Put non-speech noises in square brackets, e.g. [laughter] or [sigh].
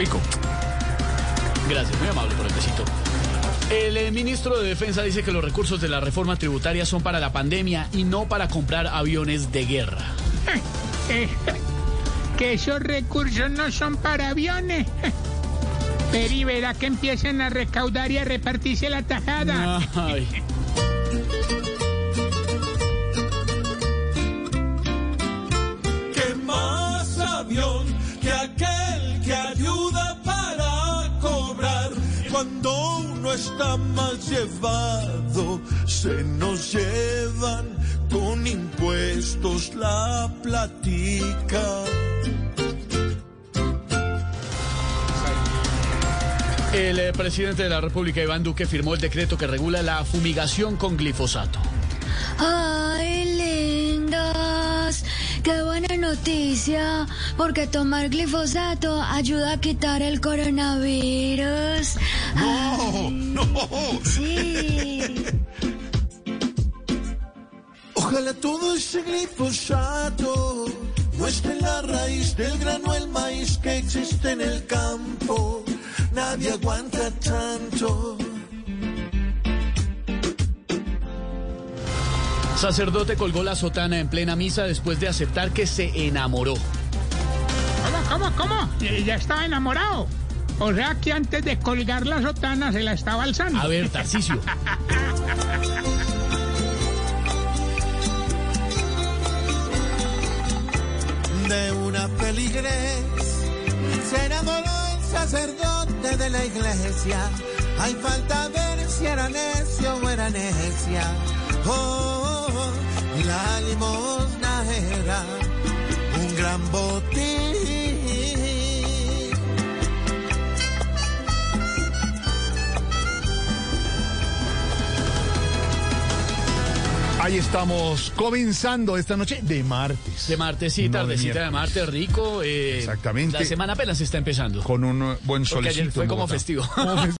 Pico. Gracias, muy amable por el besito. El eh, ministro de Defensa dice que los recursos de la reforma tributaria son para la pandemia y no para comprar aviones de guerra. Eh, que esos recursos no son para aviones. Peri verá que empiecen a recaudar y a repartirse la tajada. Ay. Cuando uno está mal llevado, se nos llevan con impuestos la platica. El eh, presidente de la República, Iván Duque, firmó el decreto que regula la fumigación con glifosato. Ay, lindas. Qué buena noticia, porque tomar glifosato ayuda a quitar el coronavirus. No, no. Sí. Ojalá todo ese glifosato muestre la raíz del grano el maíz que existe en el campo. Nadie aguanta tanto. Sacerdote colgó la sotana en plena misa después de aceptar que se enamoró. ¿Cómo, cómo, cómo? Eh, Ya estaba enamorado. O sea que antes de colgar la sotana se la estaba alzando. A ver, Tarcicio. de una peligres. Se enamoró el sacerdote de la iglesia. Hay falta ver si era necio o era necia. Oh, la limosna era un gran botín. Ahí estamos comenzando esta noche de martes. De martes, sí, No de tardecita de, martes, rico. eh, Exactamente. La semana apenas está empezando. Con un buen Porque solecito. ayer fue. Como festivo. [laughs]